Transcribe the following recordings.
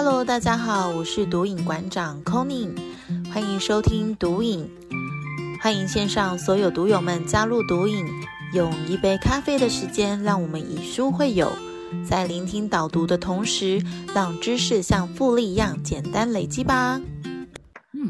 Hello，大家好，我是毒瘾馆长 Conny，欢迎收听毒瘾，欢迎线上所有毒友们加入毒瘾，用一杯咖啡的时间，让我们以书会友，在聆听导读的同时，让知识像复利一样简单累积吧。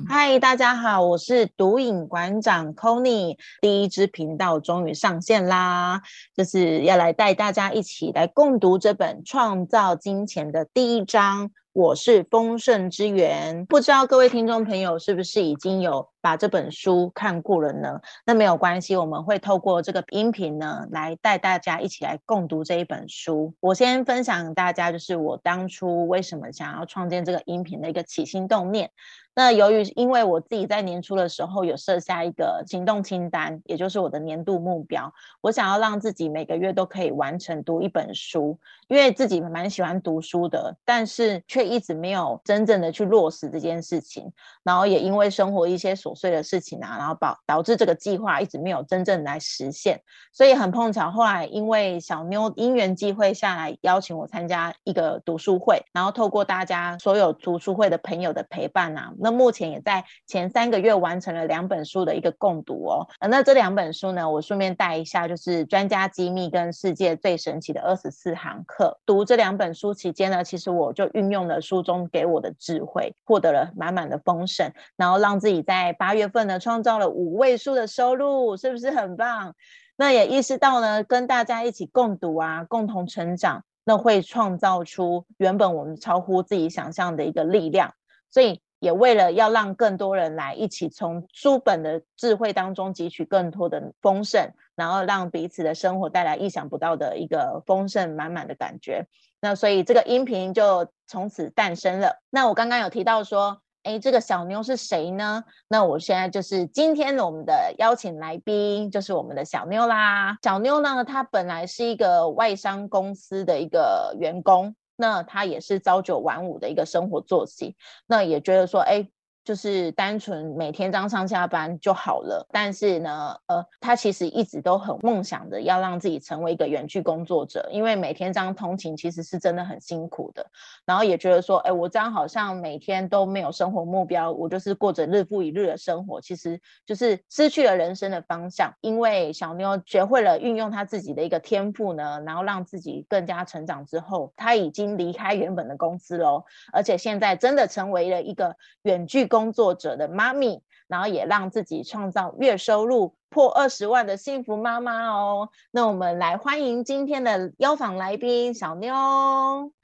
嗨，大家好，我是毒瘾馆长 Conny，第一支频道终于上线啦，就是要来带大家一起来共读这本《创造金钱》的第一章。我是丰盛之源，不知道各位听众朋友是不是已经有把这本书看过了呢？那没有关系，我们会透过这个音频呢，来带大家一起来共读这一本书。我先分享大家，就是我当初为什么想要创建这个音频的一个起心动念。那由于因为我自己在年初的时候有设下一个行动清单，也就是我的年度目标，我想要让自己每个月都可以完成读一本书，因为自己蛮喜欢读书的，但是却一直没有真正的去落实这件事情，然后也因为生活一些琐琐碎的事情啊，然后导导致这个计划一直没有真正来实现，所以很碰巧，后来因为小妞因缘际会下来邀请我参加一个读书会，然后透过大家所有读书会的朋友的陪伴啊。那目前也在前三个月完成了两本书的一个共读哦。那这两本书呢，我顺便带一下，就是《专家机密》跟《世界最神奇的二十四堂课》。读这两本书期间呢，其实我就运用了书中给我的智慧，获得了满满的丰盛，然后让自己在八月份呢创造了五位数的收入，是不是很棒？那也意识到呢，跟大家一起共读啊，共同成长，那会创造出原本我们超乎自己想象的一个力量，所以。也为了要让更多人来一起从书本的智慧当中汲取更多的丰盛，然后让彼此的生活带来意想不到的一个丰盛满满的感觉。那所以这个音频就从此诞生了。那我刚刚有提到说，哎，这个小妞是谁呢？那我现在就是今天我们的邀请来宾，就是我们的小妞啦。小妞呢，她本来是一个外商公司的一个员工。那她也是朝九晚五的一个生活作息，那也觉得说，哎。就是单纯每天这样上下班就好了，但是呢，呃，他其实一直都很梦想着要让自己成为一个远距工作者，因为每天这样通勤其实是真的很辛苦的。然后也觉得说，哎，我这样好像每天都没有生活目标，我就是过着日复一日的生活，其实就是失去了人生的方向。因为小妞学会了运用他自己的一个天赋呢，然后让自己更加成长之后，他已经离开原本的公司喽，而且现在真的成为了一个远距工。工作者的妈咪，然后也让自己创造月收入破二十万的幸福妈妈哦。那我们来欢迎今天的邀访来宾小妞。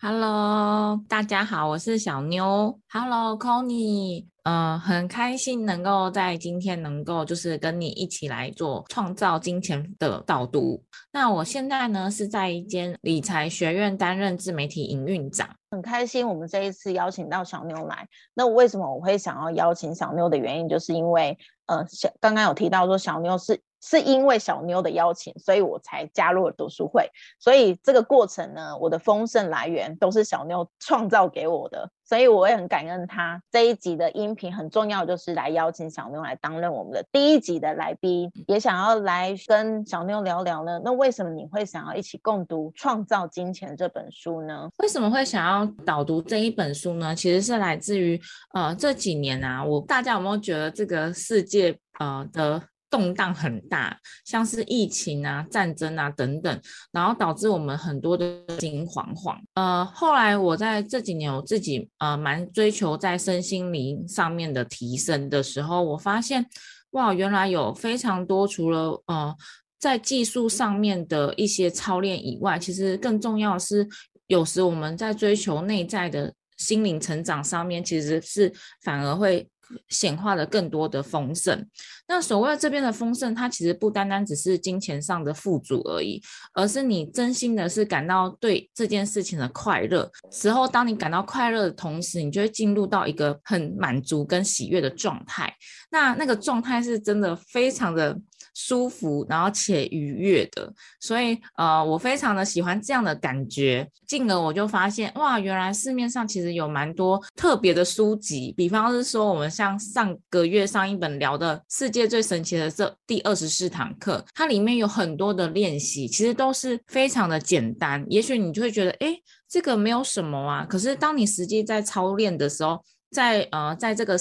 Hello，大家好，我是小妞。Hello，Connie。嗯，很开心能够在今天能够就是跟你一起来做创造金钱的导读。那我现在呢是在一间理财学院担任自媒体营运长，很开心我们这一次邀请到小妞来。那为什么我会想要邀请小妞的原因，就是因为呃小刚刚有提到说小妞是。是因为小妞的邀请，所以我才加入了读书会。所以这个过程呢，我的丰盛来源都是小妞创造给我的，所以我也很感恩她。这一集的音频很重要，就是来邀请小妞来担任我们的第一集的来宾，也想要来跟小妞聊聊呢。那为什么你会想要一起共读《创造金钱》这本书呢？为什么会想要导读这一本书呢？其实是来自于呃这几年啊，我大家有没有觉得这个世界呃的。动荡很大，像是疫情啊、战争啊等等，然后导致我们很多的心惶惶。呃，后来我在这几年我自己呃蛮追求在身心灵上面的提升的时候，我发现哇，原来有非常多除了呃在技术上面的一些操练以外，其实更重要的是，有时我们在追求内在的心灵成长上面，其实是反而会。显化了更多的丰盛。那所谓这边的丰盛，它其实不单单只是金钱上的富足而已，而是你真心的是感到对这件事情的快乐。时候，当你感到快乐的同时，你就会进入到一个很满足跟喜悦的状态。那那个状态是真的非常的舒服，然后且愉悦的。所以呃，我非常的喜欢这样的感觉。进而我就发现，哇，原来市面上其实有蛮多特别的书籍，比方是说我们像上个月上一本聊的《世界最神奇的这第二十四堂课》，它里面有很多的练习，其实都是非常的简单。也许你就会觉得，哎，这个没有什么啊。可是当你实际在操练的时候，在呃，在这个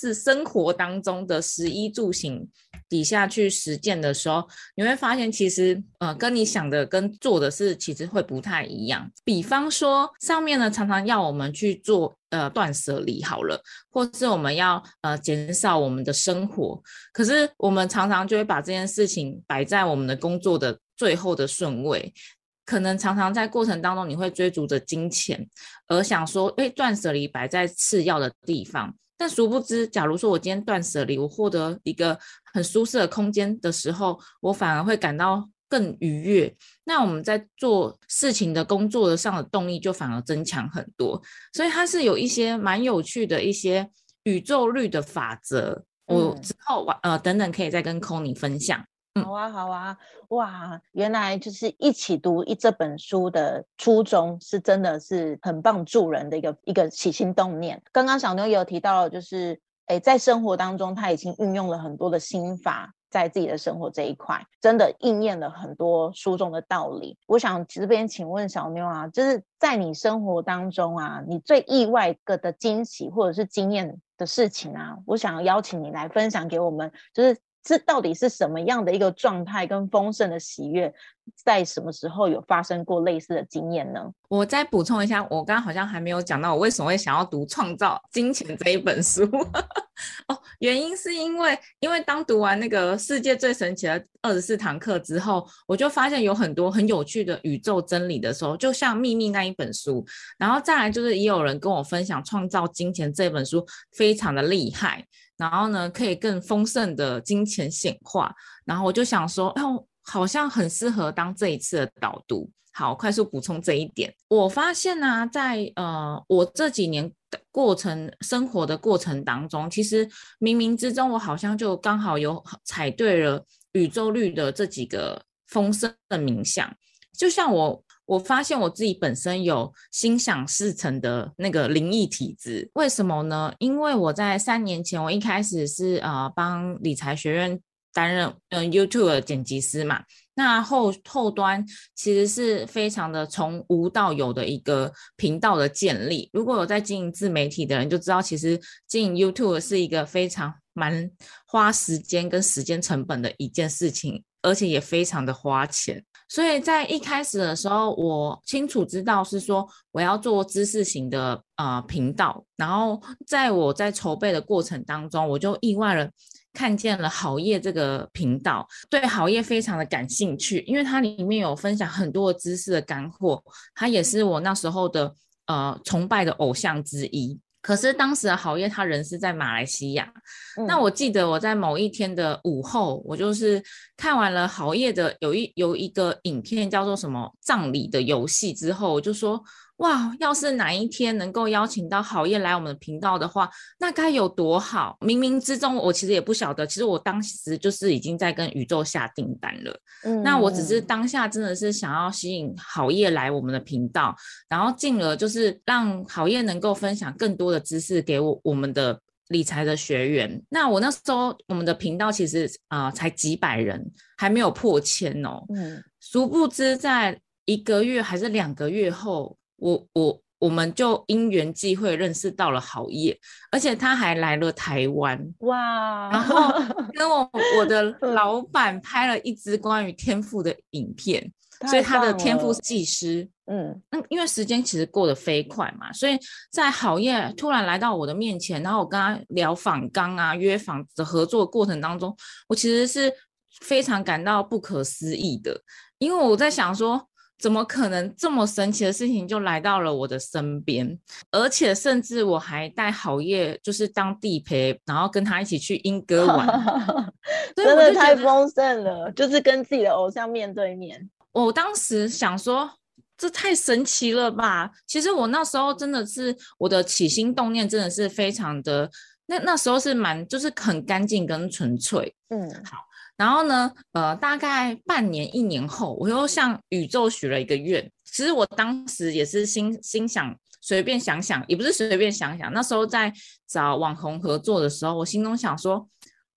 是生活当中的食衣住行底下去实践的时候，你会发现，其实呃，跟你想的跟做的是其实会不太一样。比方说，上面呢常常要我们去做呃断舍离，好了，或是我们要呃减少我们的生活，可是我们常常就会把这件事情摆在我们的工作的最后的顺位。可能常常在过程当中，你会追逐着金钱，而想说，哎，断舍离摆在次要的地方。但殊不知，假如说我今天断舍离，我获得一个很舒适的空间的时候，我反而会感到更愉悦。那我们在做事情的工作的上的动力就反而增强很多。所以它是有一些蛮有趣的一些宇宙律的法则。我之后呃等等可以再跟 Conny 分享。好啊，好啊，哇，原来就是一起读一这本书的初衷是真的是很棒助人的一个一个起心动念。刚刚小妞也有提到，就是诶，在生活当中他已经运用了很多的心法，在自己的生活这一块，真的应验了很多书中的道理。我想这边请问小妞啊，就是在你生活当中啊，你最意外个的惊喜或者是经验的事情啊，我想邀请你来分享给我们，就是。这到底是什么样的一个状态跟丰盛的喜悦，在什么时候有发生过类似的经验呢？我再补充一下，我刚刚好像还没有讲到我为什么会想要读《创造金钱》这一本书。哦，原因是因为，因为当读完那个世界最神奇的二十四堂课之后，我就发现有很多很有趣的宇宙真理的时候，就像《秘密》那一本书，然后再来就是也有人跟我分享《创造金钱》这本书非常的厉害。然后呢，可以更丰盛的金钱显化。然后我就想说，哎，好像很适合当这一次的导读。好，快速补充这一点。我发现呢，在呃，我这几年的过程生活的过程当中，其实冥冥之中，我好像就刚好有踩对了宇宙律的这几个丰盛的冥想。就像我。我发现我自己本身有心想事成的那个灵异体质，为什么呢？因为我在三年前，我一开始是呃帮理财学院担任嗯 YouTube 的剪辑师嘛，那后后端其实是非常的从无到有的一个频道的建立。如果有在经营自媒体的人就知道，其实经营 YouTube 是一个非常蛮花时间跟时间成本的一件事情，而且也非常的花钱。所以在一开始的时候，我清楚知道是说我要做知识型的呃频道，然后在我在筹备的过程当中，我就意外了看见了好业这个频道，对好业非常的感兴趣，因为它里面有分享很多知识的干货，它也是我那时候的呃崇拜的偶像之一。可是当时的好业他人是在马来西亚，那我记得我在某一天的午后，我就是看完了好业的有一有一个影片叫做什么葬礼的游戏之后，我就说。哇，要是哪一天能够邀请到好业来我们的频道的话，那该有多好！冥冥之中，我其实也不晓得，其实我当时就是已经在跟宇宙下订单了。嗯，那我只是当下真的是想要吸引好业来我们的频道，然后进而就是让好业能够分享更多的知识给我我们的理财的学员。那我那时候我们的频道其实啊才几百人，还没有破千哦。嗯，殊不知在一个月还是两个月后。我我我们就因缘际会认识到了好业，而且他还来了台湾哇，然后 跟我我的老板拍了一支关于天赋的影片，所以他的天赋技师，嗯，那因为时间其实过得飞快嘛，所以在好业突然来到我的面前，然后我跟他聊访纲啊、约访的合作过程当中，我其实是非常感到不可思议的，因为我在想说。怎么可能这么神奇的事情就来到了我的身边？而且甚至我还带好业，就是当地陪，然后跟他一起去英歌 玩，真的太丰盛了，就是跟自己的偶像面对面。我当时想说，这太神奇了吧！其实我那时候真的是我的起心动念，真的是非常的，那那时候是蛮就是很干净跟纯粹。嗯，好。然后呢，呃，大概半年一年后，我又向宇宙许了一个愿。其实我当时也是心心想，随便想想，也不是随便想想。那时候在找网红合作的时候，我心中想说，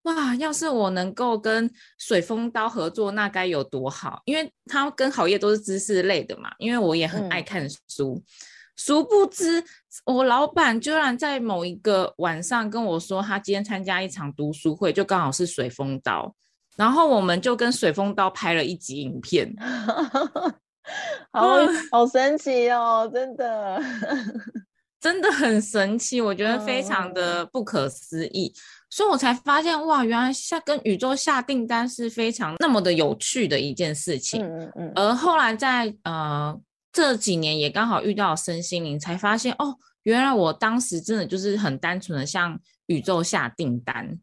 哇，要是我能够跟水风刀合作，那该有多好！因为他跟好业都是知识类的嘛，因为我也很爱看书。殊不知，我老板居然在某一个晚上跟我说，他今天参加一场读书会，就刚好是水风刀。然后我们就跟水风刀拍了一集影片，好好神奇哦，真的，真的很神奇，我觉得非常的不可思议，所以我才发现哇，原来下跟宇宙下订单是非常那么的有趣的一件事情。嗯嗯嗯。而后来在呃这几年也刚好遇到身心灵，才发现哦，原来我当时真的就是很单纯的向宇宙下订单，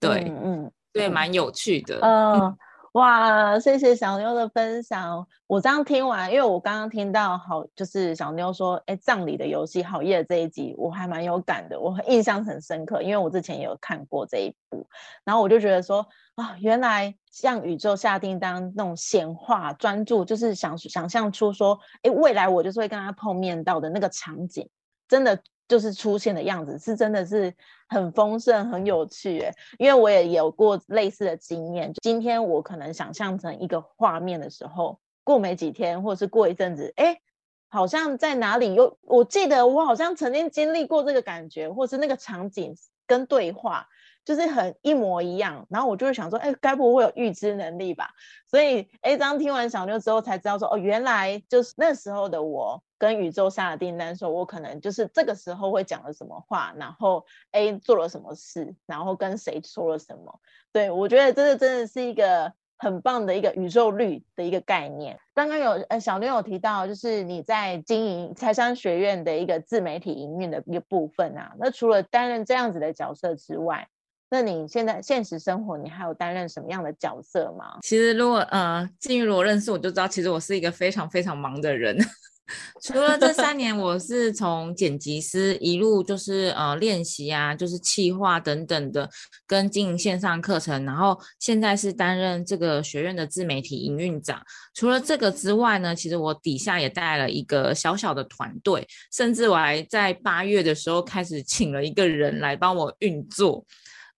对，嗯。对，蛮有趣的。嗯，哇，谢谢小妞的分享。我这样听完，因为我刚刚听到好，就是小妞说，哎，葬礼的游戏好夜这一集，我还蛮有感的，我印象很深刻，因为我之前也有看过这一部，然后我就觉得说，啊，原来像宇宙下订单那种显化专注，就是想想象出说，哎，未来我就是会跟他碰面到的那个场景，真的。就是出现的样子是真的是很丰盛、很有趣诶，因为我也有过类似的经验。今天我可能想象成一个画面的时候，过没几天，或者是过一阵子，哎，好像在哪里又我记得我好像曾经经历过这个感觉，或是那个场景跟对话。就是很一模一样，然后我就会想说，哎，该不会有预知能力吧？所以，A，当听完小妞之后，才知道说，哦，原来就是那时候的我跟宇宙下了订单，说我可能就是这个时候会讲了什么话，然后 A 做了什么事，然后跟谁说了什么。对我觉得这个真的是一个很棒的一个宇宙率的一个概念。刚刚有呃小妞有提到，就是你在经营财商学院的一个自媒体营运的一个部分啊，那除了担任这样子的角色之外，那你现在现实生活，你还有担任什么样的角色吗？其实，如果呃，静如果认识我就知道，其实我是一个非常非常忙的人。除了这三年，我是从剪辑师一路就是呃练习啊，就是企划等等的，跟进线上课程，然后现在是担任这个学院的自媒体营运长。除了这个之外呢，其实我底下也带了一个小小的团队，甚至我还在八月的时候开始请了一个人来帮我运作。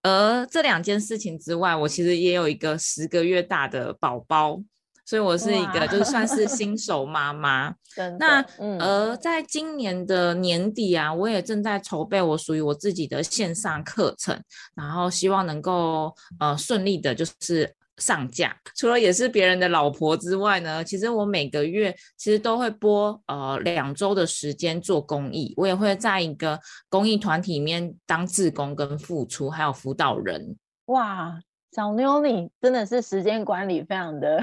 而这两件事情之外，我其实也有一个十个月大的宝宝，所以我是一个就算是新手妈妈。那而在今年的年底啊，我也正在筹备我属于我自己的线上课程，然后希望能够呃顺利的，就是。上架，除了也是别人的老婆之外呢，其实我每个月其实都会播呃两周的时间做公益，我也会在一个公益团体里面当志工跟付出，还有辅导人。哇，小妞你真的是时间管理非常的，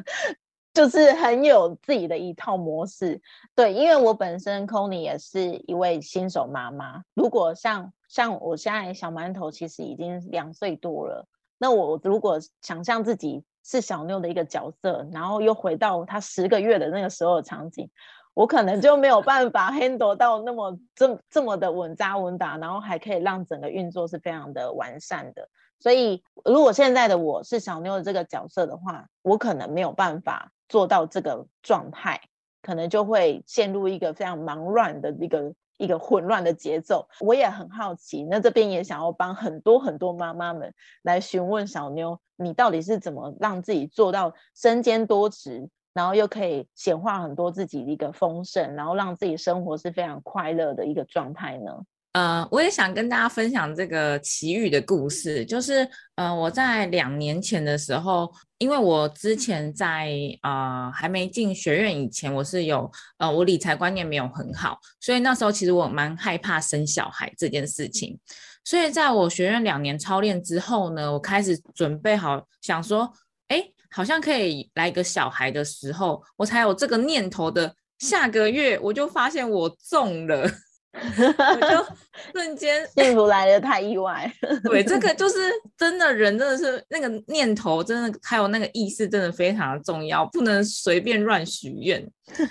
就是很有自己的一套模式。对，因为我本身 c o n y 也是一位新手妈妈，如果像像我现在小馒头其实已经两岁多了。那我如果想象自己是小妞的一个角色，然后又回到她十个月的那个时候的场景，我可能就没有办法 handle 到那么这这么的稳扎稳打，然后还可以让整个运作是非常的完善的。所以，如果现在的我是小妞的这个角色的话，我可能没有办法做到这个状态，可能就会陷入一个非常忙乱的一个。一个混乱的节奏，我也很好奇。那这边也想要帮很多很多妈妈们来询问小妞，你到底是怎么让自己做到身兼多职，然后又可以显化很多自己的一个丰盛，然后让自己生活是非常快乐的一个状态呢？呃，我也想跟大家分享这个奇遇的故事，就是呃，我在两年前的时候，因为我之前在啊还没进学院以前，我是有呃我理财观念没有很好，所以那时候其实我蛮害怕生小孩这件事情，所以在我学院两年操练之后呢，我开始准备好想说，哎，好像可以来个小孩的时候，我才有这个念头的，下个月我就发现我中了。我就瞬间 幸福来的太意外，对，这个就是真的人真的是那个念头，真的还有那个意识，真的非常的重要，不能随便乱许愿。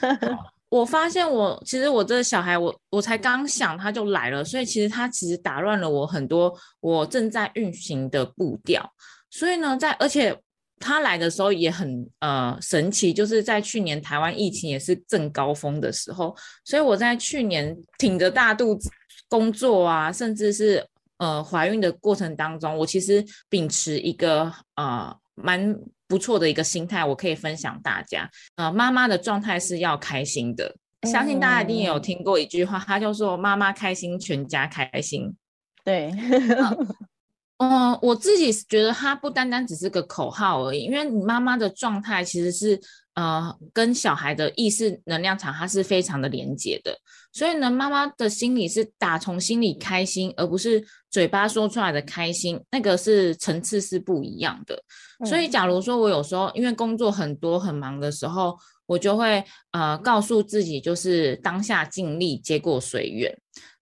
我发现我其实我这个小孩，我我才刚想他就来了，所以其实他其实打乱了我很多我正在运行的步调。所以呢，在而且他来的时候也很呃神奇，就是在去年台湾疫情也是正高峰的时候，所以我在去年挺着大肚子工作啊，甚至是呃怀孕的过程当中，我其实秉持一个呃蛮不错的一个心态，我可以分享大家。呃，妈妈的状态是要开心的，相信大家一定也有听过一句话，他就说妈妈开心，全家开心。对。嗯，我自己觉得它不单单只是个口号而已，因为你妈妈的状态其实是呃跟小孩的意识能量场它是非常的连接的，所以呢，妈妈的心里是打从心里开心，而不是嘴巴说出来的开心，那个是层次是不一样的。所以，假如说我有时候因为工作很多很忙的时候，我就会呃告诉自己，就是当下尽力，结果随缘。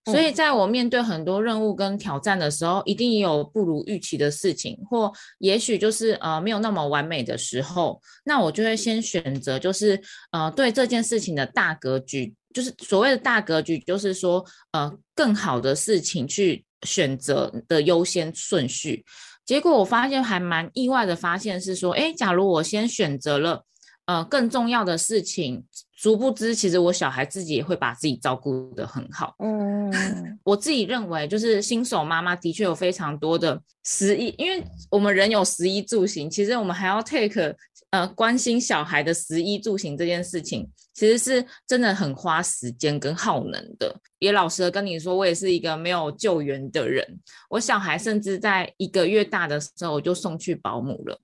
所以，在我面对很多任务跟挑战的时候，一定也有不如预期的事情，或也许就是呃没有那么完美的时候，那我就会先选择就是呃对这件事情的大格局，就是所谓的大格局，就是说呃更好的事情去选择的优先顺序。结果我发现还蛮意外的，发现是说，哎，假如我先选择了。呃，更重要的事情，殊不知，其实我小孩自己也会把自己照顾得很好。嗯，我自己认为，就是新手妈妈的确有非常多的食衣，因为我们人有食衣住行，其实我们还要 take 呃关心小孩的食衣住行这件事情，其实是真的很花时间跟耗能的。也老实的跟你说，我也是一个没有救援的人，我小孩甚至在一个月大的时候，我就送去保姆了。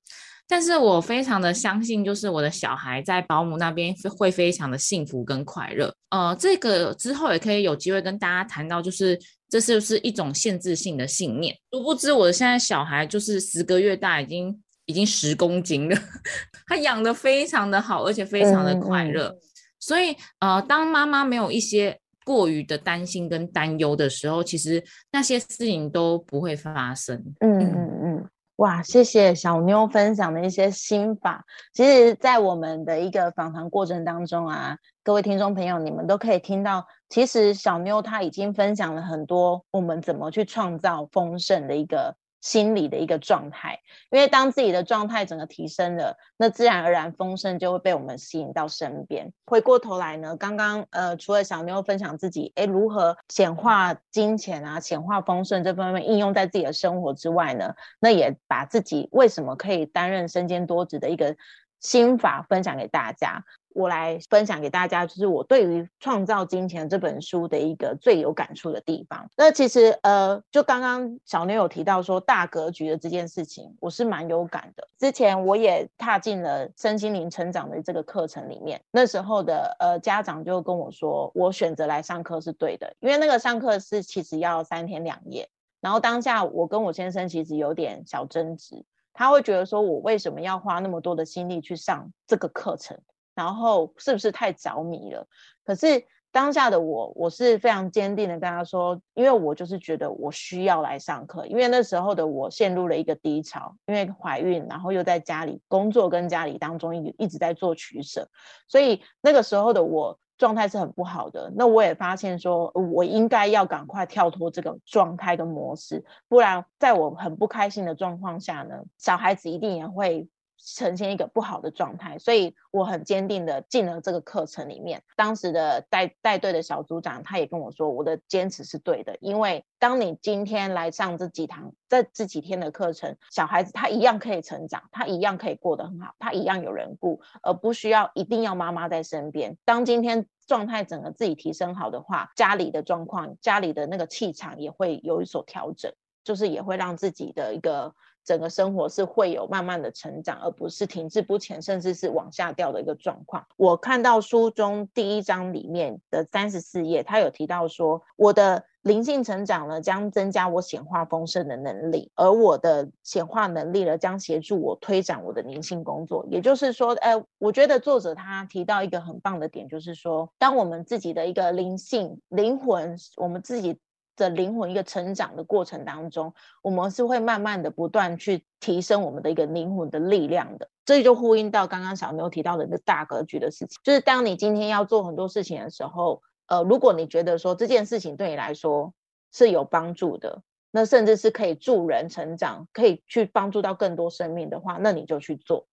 但是我非常的相信，就是我的小孩在保姆那边会非常的幸福跟快乐。呃，这个之后也可以有机会跟大家谈到，就是这是不是一种限制性的信念？殊不知我现在小孩就是十个月大，已经已经十公斤了，他养的非常的好，而且非常的快乐。所以呃，当妈妈没有一些过于的担心跟担忧的时候，其实那些事情都不会发生。嗯嗯嗯。哇，谢谢小妞分享的一些心法。其实，在我们的一个访谈过程当中啊，各位听众朋友，你们都可以听到，其实小妞她已经分享了很多我们怎么去创造丰盛的一个。心理的一个状态，因为当自己的状态整个提升了，那自然而然丰盛就会被我们吸引到身边。回过头来呢，刚刚呃，除了小妞分享自己哎如何显化金钱啊、显化丰盛这方面应用在自己的生活之外呢，那也把自己为什么可以担任身兼多职的一个心法分享给大家。我来分享给大家，就是我对于《创造金钱》这本书的一个最有感触的地方。那其实，呃，就刚刚小妞有提到说大格局的这件事情，我是蛮有感的。之前我也踏进了身心灵成长的这个课程里面，那时候的呃家长就跟我说，我选择来上课是对的，因为那个上课是其实要三天两夜。然后当下我跟我先生其实有点小争执，他会觉得说我为什么要花那么多的心力去上这个课程？然后是不是太着迷了？可是当下的我，我是非常坚定的跟他说，因为我就是觉得我需要来上课，因为那时候的我陷入了一个低潮，因为怀孕，然后又在家里工作跟家里当中一一直在做取舍，所以那个时候的我状态是很不好的。那我也发现说，我应该要赶快跳脱这个状态跟模式，不然在我很不开心的状况下呢，小孩子一定也会。呈现一个不好的状态，所以我很坚定的进了这个课程里面。当时的带带队的小组长他也跟我说，我的坚持是对的，因为当你今天来上这几堂这这几天的课程，小孩子他一样可以成长，他一样可以过得很好，他一样有人顾，而不需要一定要妈妈在身边。当今天状态整个自己提升好的话，家里的状况、家里的那个气场也会有所调整，就是也会让自己的一个。整个生活是会有慢慢的成长，而不是停滞不前，甚至是往下掉的一个状况。我看到书中第一章里面的三十四页，他有提到说，我的灵性成长呢，将增加我显化丰盛的能力，而我的显化能力呢，将协助我推展我的灵性工作。也就是说，呃，我觉得作者他提到一个很棒的点，就是说，当我们自己的一个灵性灵魂，我们自己。的灵魂一个成长的过程当中，我们是会慢慢的不断去提升我们的一个灵魂的力量的。这就呼应到刚刚小妞提到的那个大格局的事情，就是当你今天要做很多事情的时候，呃，如果你觉得说这件事情对你来说是有帮助的，那甚至是可以助人成长，可以去帮助到更多生命的话，那你就去做，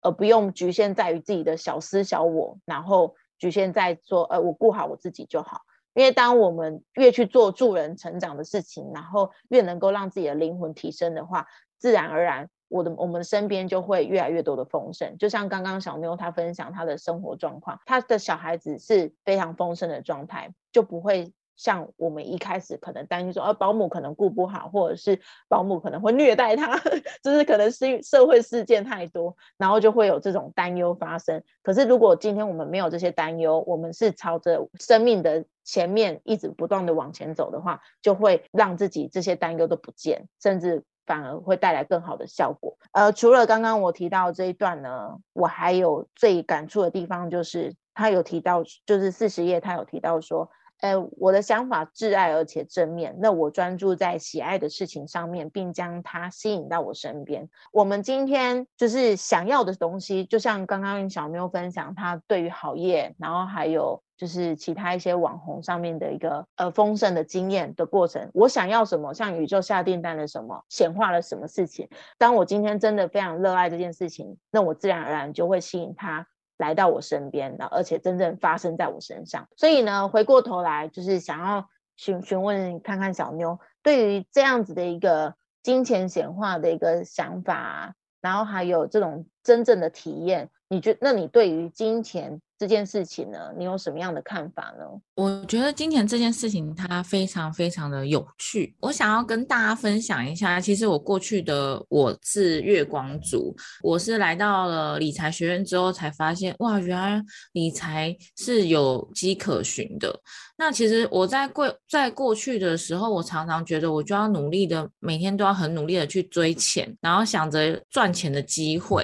而不用局限在于自己的小私小我，然后局限在说，呃，我顾好我自己就好。因为当我们越去做助人成长的事情，然后越能够让自己的灵魂提升的话，自然而然，我的我们身边就会越来越多的丰盛。就像刚刚小妞她分享她的生活状况，她的小孩子是非常丰盛的状态，就不会。像我们一开始可能担心说，呃，保姆可能顾不好，或者是保姆可能会虐待他，就是可能是社会事件太多，然后就会有这种担忧发生。可是如果今天我们没有这些担忧，我们是朝着生命的前面一直不断的往前走的话，就会让自己这些担忧都不见，甚至反而会带来更好的效果。呃，除了刚刚我提到这一段呢，我还有最感触的地方就是他有提到，就是四十页他有提到说。呃，我的想法挚爱而且正面，那我专注在喜爱的事情上面，并将它吸引到我身边。我们今天就是想要的东西，就像刚刚小妞分享，她对于好业，然后还有就是其他一些网红上面的一个呃丰盛的经验的过程。我想要什么，像宇宙下订单了什么，显化了什么事情。当我今天真的非常热爱这件事情，那我自然而然就会吸引它。来到我身边，然后而且真正发生在我身上，所以呢，回过头来就是想要询询问看看小妞对于这样子的一个金钱显化的一个想法，然后还有这种真正的体验，你觉那你对于金钱？这件事情呢，你有什么样的看法呢？我觉得金钱这件事情它非常非常的有趣，我想要跟大家分享一下。其实我过去的我是月光族，我是来到了理财学院之后才发现，哇，原来理财是有迹可循的。那其实我在过在过去的时候，我常常觉得我就要努力的，每天都要很努力的去追钱，然后想着赚钱的机会。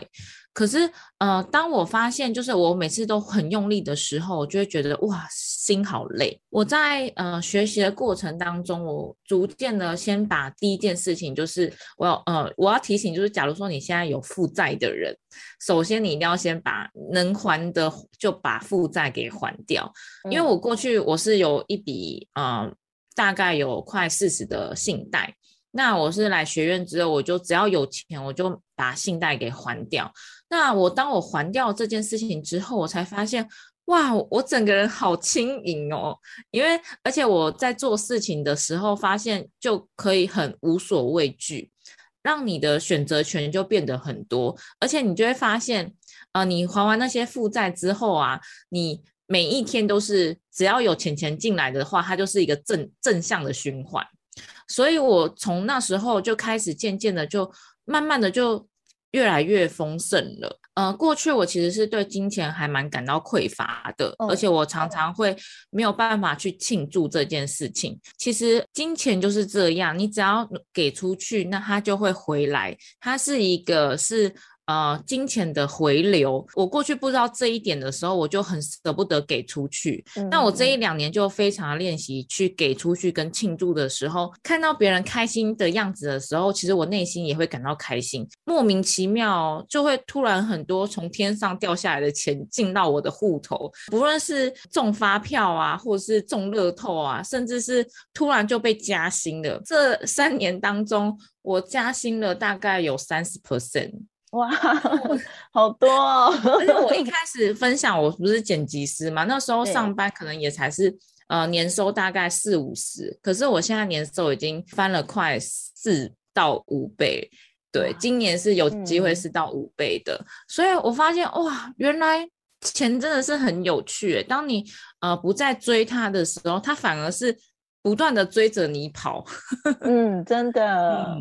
可是，呃，当我发现就是我每次都很用力的时候，我就会觉得哇，心好累。我在呃学习的过程当中，我逐渐的先把第一件事情就是我要呃我要提醒，就是假如说你现在有负债的人，首先你一定要先把能还的就把负债给还掉。因为我过去我是有一笔呃大概有快四十的信贷。那我是来学院之后，我就只要有钱，我就把信贷给还掉。那我当我还掉这件事情之后，我才发现，哇，我整个人好轻盈哦。因为而且我在做事情的时候，发现就可以很无所畏惧，让你的选择权就变得很多。而且你就会发现，呃，你还完那些负债之后啊，你每一天都是只要有钱钱进来的话，它就是一个正正向的循环。所以，我从那时候就开始渐渐的，就慢慢的就越来越丰盛了。呃，过去我其实是对金钱还蛮感到匮乏的，而且我常常会没有办法去庆祝这件事情。其实金钱就是这样，你只要给出去，那它就会回来。它是一个是。呃，金钱的回流，我过去不知道这一点的时候，我就很舍不得给出去。那我这一两年就非常练习去给出去跟庆祝的时候，看到别人开心的样子的时候，其实我内心也会感到开心。莫名其妙就会突然很多从天上掉下来的钱进到我的户头，不论是中发票啊，或者是中乐透啊，甚至是突然就被加薪了。这三年当中，我加薪了大概有三十 percent。哇，好多哦！而且我一开始分享，我不是剪辑师嘛，那时候上班可能也才是呃年收大概四五十，可是我现在年收已经翻了快四到五倍，对，今年是有机会是到五倍的，所以我发现哇，原来钱真的是很有趣，当你呃不再追它的时候，它反而是。不断的追着你跑，嗯，真的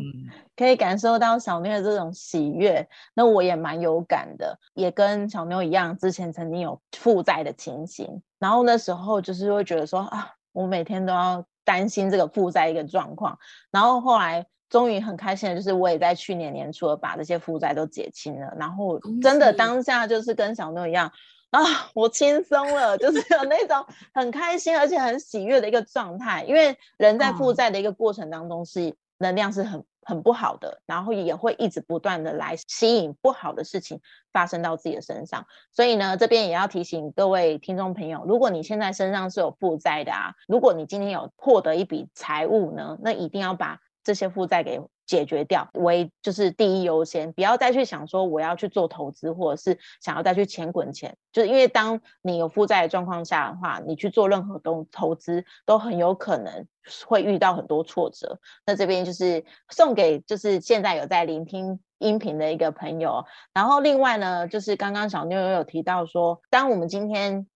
可以感受到小妞的这种喜悦。那我也蛮有感的，也跟小妞一样，之前曾经有负债的情形。然后那时候就是会觉得说啊，我每天都要担心这个负债一个状况。然后后来终于很开心的就是，我也在去年年初把这些负债都结清了。然后真的当下就是跟小妞一样。啊，我轻松了，就是有那种很开心而且很喜悦的一个状态。因为人在负债的一个过程当中，是能量是很很不好的，然后也会一直不断的来吸引不好的事情发生到自己的身上。所以呢，这边也要提醒各位听众朋友，如果你现在身上是有负债的啊，如果你今天有获得一笔财物呢，那一定要把。这些负债给解决掉为就是第一优先，不要再去想说我要去做投资，或者是想要再去钱滚钱，就是因为当你有负债的状况下的话，你去做任何东投资都很有可能会遇到很多挫折。那这边就是送给就是现在有在聆听音频的一个朋友，然后另外呢，就是刚刚小妞有提到说，当我们今天。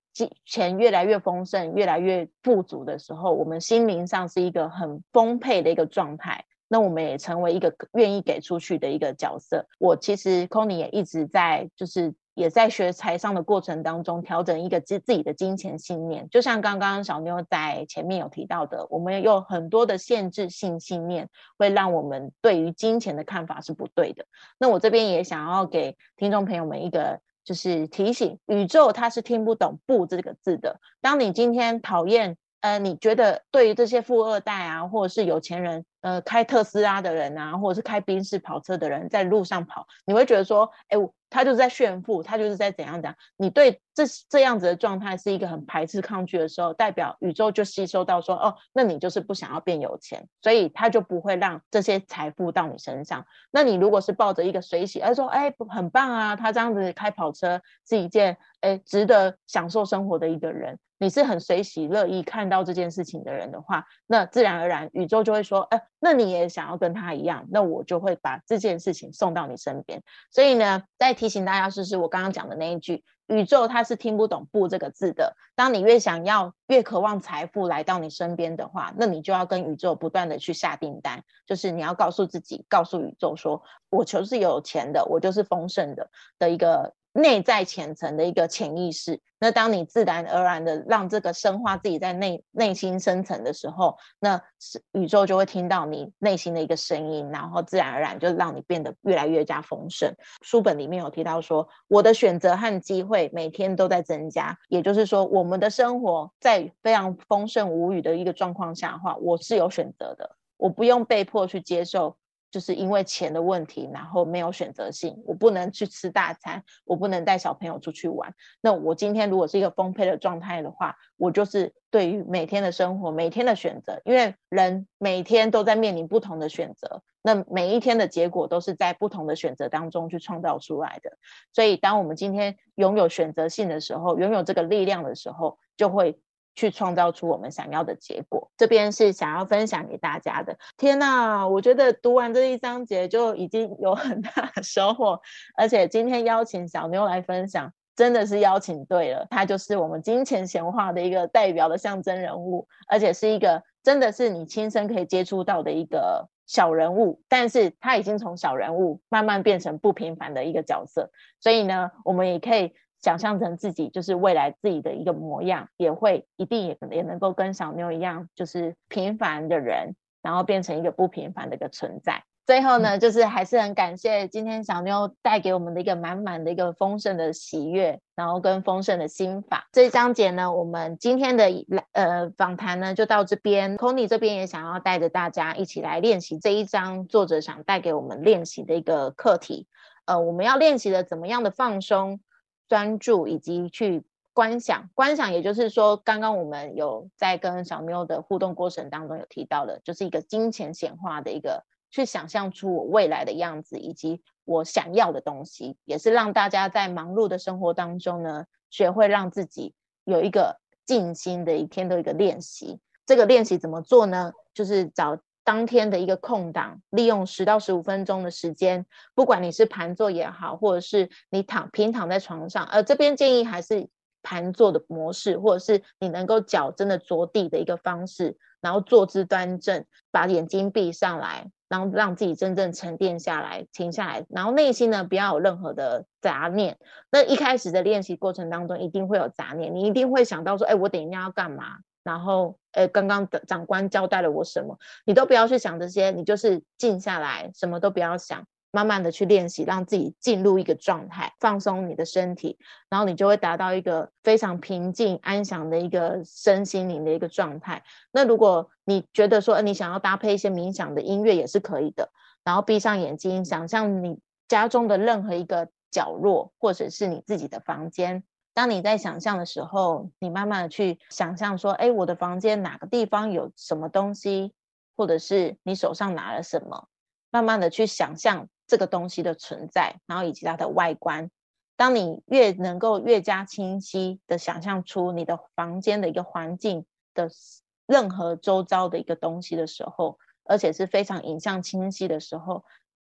钱越来越丰盛，越来越富足的时候，我们心灵上是一个很丰沛的一个状态。那我们也成为一个愿意给出去的一个角色。我其实 c o n y 也一直在，就是也在学财商的过程当中，调整一个自自己的金钱信念。就像刚刚小妞在前面有提到的，我们有很多的限制性信念，会让我们对于金钱的看法是不对的。那我这边也想要给听众朋友们一个。就是提醒宇宙，它是听不懂“不”这个字的。当你今天讨厌，呃，你觉得对于这些富二代啊，或者是有钱人。呃，开特斯拉的人啊，或者是开宾士跑车的人，在路上跑，你会觉得说，哎，他就是在炫富，他就是在怎样怎样。你对这这样子的状态是一个很排斥、抗拒的时候，代表宇宙就吸收到说，哦，那你就是不想要变有钱，所以他就不会让这些财富到你身上。那你如果是抱着一个随喜，而说，哎，很棒啊，他这样子开跑车是一件，哎，值得享受生活的一个人，你是很随喜乐意看到这件事情的人的话，那自然而然宇宙就会说，哎。那你也想要跟他一样，那我就会把这件事情送到你身边。所以呢，再提醒大家试试我刚刚讲的那一句：宇宙它是听不懂“不”这个字的。当你越想要、越渴望财富来到你身边的话，那你就要跟宇宙不断的去下订单，就是你要告诉自己、告诉宇宙说：我就是有钱的，我就是丰盛的的一个。内在浅层的一个潜意识，那当你自然而然的让这个深化自己在内内心深层的时候，那是宇宙就会听到你内心的一个声音，然后自然而然就让你变得越来越加丰盛。书本里面有提到说，我的选择和机会每天都在增加，也就是说，我们的生活在非常丰盛无语的一个状况下话，我是有选择的，我不用被迫去接受。就是因为钱的问题，然后没有选择性，我不能去吃大餐，我不能带小朋友出去玩。那我今天如果是一个丰沛的状态的话，我就是对于每天的生活、每天的选择，因为人每天都在面临不同的选择，那每一天的结果都是在不同的选择当中去创造出来的。所以，当我们今天拥有选择性的时候，拥有这个力量的时候，就会。去创造出我们想要的结果，这边是想要分享给大家的。天哪，我觉得读完这一章节就已经有很大的收获，而且今天邀请小妞来分享，真的是邀请对了。他就是我们金钱显化的一个代表的象征人物，而且是一个真的是你亲身可以接触到的一个小人物，但是他已经从小人物慢慢变成不平凡的一个角色，所以呢，我们也可以。想象成自己就是未来自己的一个模样，也会一定也也能够跟小妞一样，就是平凡的人，然后变成一个不平凡的一个存在。最后呢，就是还是很感谢今天小妞带给我们的一个满满的一个丰盛的喜悦，然后跟丰盛的心法。这一章节呢，我们今天的呃访谈呢就到这边。c o n y 这边也想要带着大家一起来练习这一章作者想带给我们练习的一个课题。呃，我们要练习的怎么样的放松？专注以及去观想，观想也就是说，刚刚我们有在跟小妞的互动过程当中有提到的，就是一个金钱显化的一个，去想象出我未来的样子以及我想要的东西，也是让大家在忙碌的生活当中呢，学会让自己有一个静心的一天的一个练习。这个练习怎么做呢？就是找。当天的一个空档，利用十到十五分钟的时间，不管你是盘坐也好，或者是你躺平躺在床上，呃，这边建议还是盘坐的模式，或者是你能够脚真的着地的一个方式，然后坐姿端正，把眼睛闭上来，然后让自己真正沉淀下来，停下来，然后内心呢不要有任何的杂念。那一开始的练习过程当中，一定会有杂念，你一定会想到说，哎，我等一下要干嘛？然后，呃，刚刚的长官交代了我什么，你都不要去想这些，你就是静下来，什么都不要想，慢慢的去练习，让自己进入一个状态，放松你的身体，然后你就会达到一个非常平静、安详的一个身心灵的一个状态。那如果你觉得说，你想要搭配一些冥想的音乐也是可以的，然后闭上眼睛，想象你家中的任何一个角落，或者是你自己的房间。当你在想象的时候，你慢慢的去想象说，哎，我的房间哪个地方有什么东西，或者是你手上拿了什么，慢慢的去想象这个东西的存在，然后以及它的外观。当你越能够越加清晰的想象出你的房间的一个环境的任何周遭的一个东西的时候，而且是非常影像清晰的时候，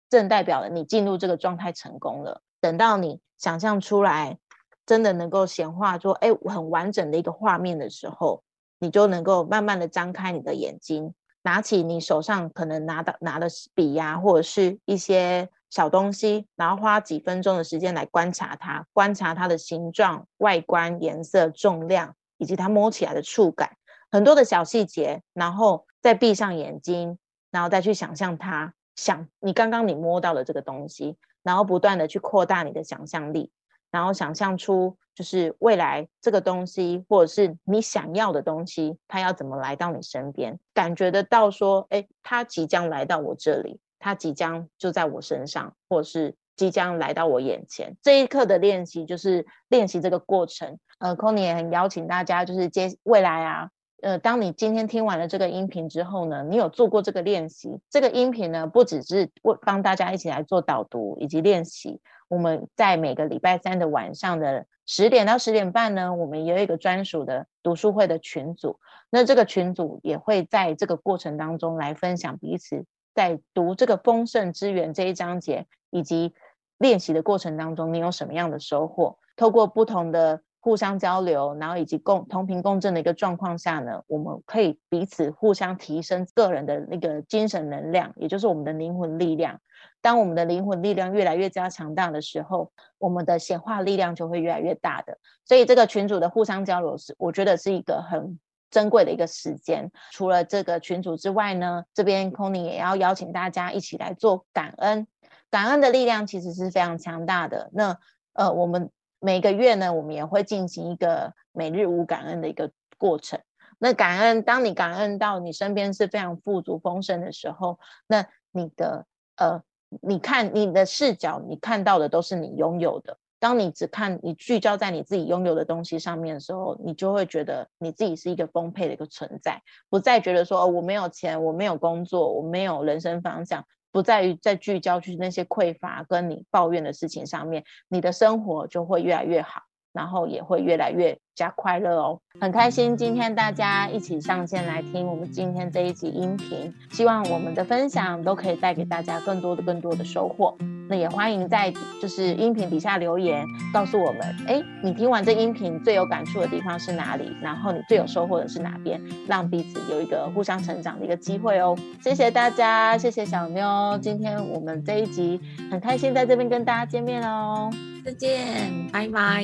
正代表了你进入这个状态成功了。等到你想象出来，真的能够显化出哎很完整的一个画面的时候，你就能够慢慢的张开你的眼睛，拿起你手上可能拿到拿的笔呀，或者是一些小东西，然后花几分钟的时间来观察它，观察它的形状、外观、颜色、重量，以及它摸起来的触感，很多的小细节，然后再闭上眼睛，然后再去想象它，想你刚刚你摸到的这个东西，然后不断的去扩大你的想象力。然后想象出，就是未来这个东西，或者是你想要的东西，它要怎么来到你身边？感觉得到说，哎，它即将来到我这里，它即将就在我身上，或者是即将来到我眼前。这一刻的练习就是练习这个过程。呃 c o n y 也很邀请大家，就是接未来啊。呃，当你今天听完了这个音频之后呢，你有做过这个练习？这个音频呢，不只是为帮大家一起来做导读以及练习。我们在每个礼拜三的晚上的十点到十点半呢，我们也有一个专属的读书会的群组。那这个群组也会在这个过程当中来分享彼此在读这个丰盛之源这一章节以及练习的过程当中，你有什么样的收获？透过不同的。互相交流，然后以及共同频共振的一个状况下呢，我们可以彼此互相提升个人的那个精神能量，也就是我们的灵魂力量。当我们的灵魂力量越来越加强大的时候，我们的显化力量就会越来越大的。所以这个群组的互相交流是，我觉得是一个很珍贵的一个时间。除了这个群组之外呢，这边 c o n y 也要邀请大家一起来做感恩。感恩的力量其实是非常强大的。那呃，我们。每个月呢，我们也会进行一个每日无感恩的一个过程。那感恩，当你感恩到你身边是非常富足丰盛的时候，那你的呃，你看你的视角，你看到的都是你拥有的。当你只看你聚焦在你自己拥有的东西上面的时候，你就会觉得你自己是一个丰沛的一个存在，不再觉得说哦，我没有钱，我没有工作，我没有人生方向。不在于在聚焦去那些匮乏跟你抱怨的事情上面，你的生活就会越来越好，然后也会越来越加快乐哦。很开心今天大家一起上线来听我们今天这一集音频，希望我们的分享都可以带给大家更多的、更多的收获。那也欢迎在就是音频底下留言，告诉我们，哎，你听完这音频最有感触的地方是哪里？然后你最有收获的是哪边？让彼此有一个互相成长的一个机会哦。谢谢大家，谢谢小妞，今天我们这一集很开心在这边跟大家见面哦，再见，拜拜。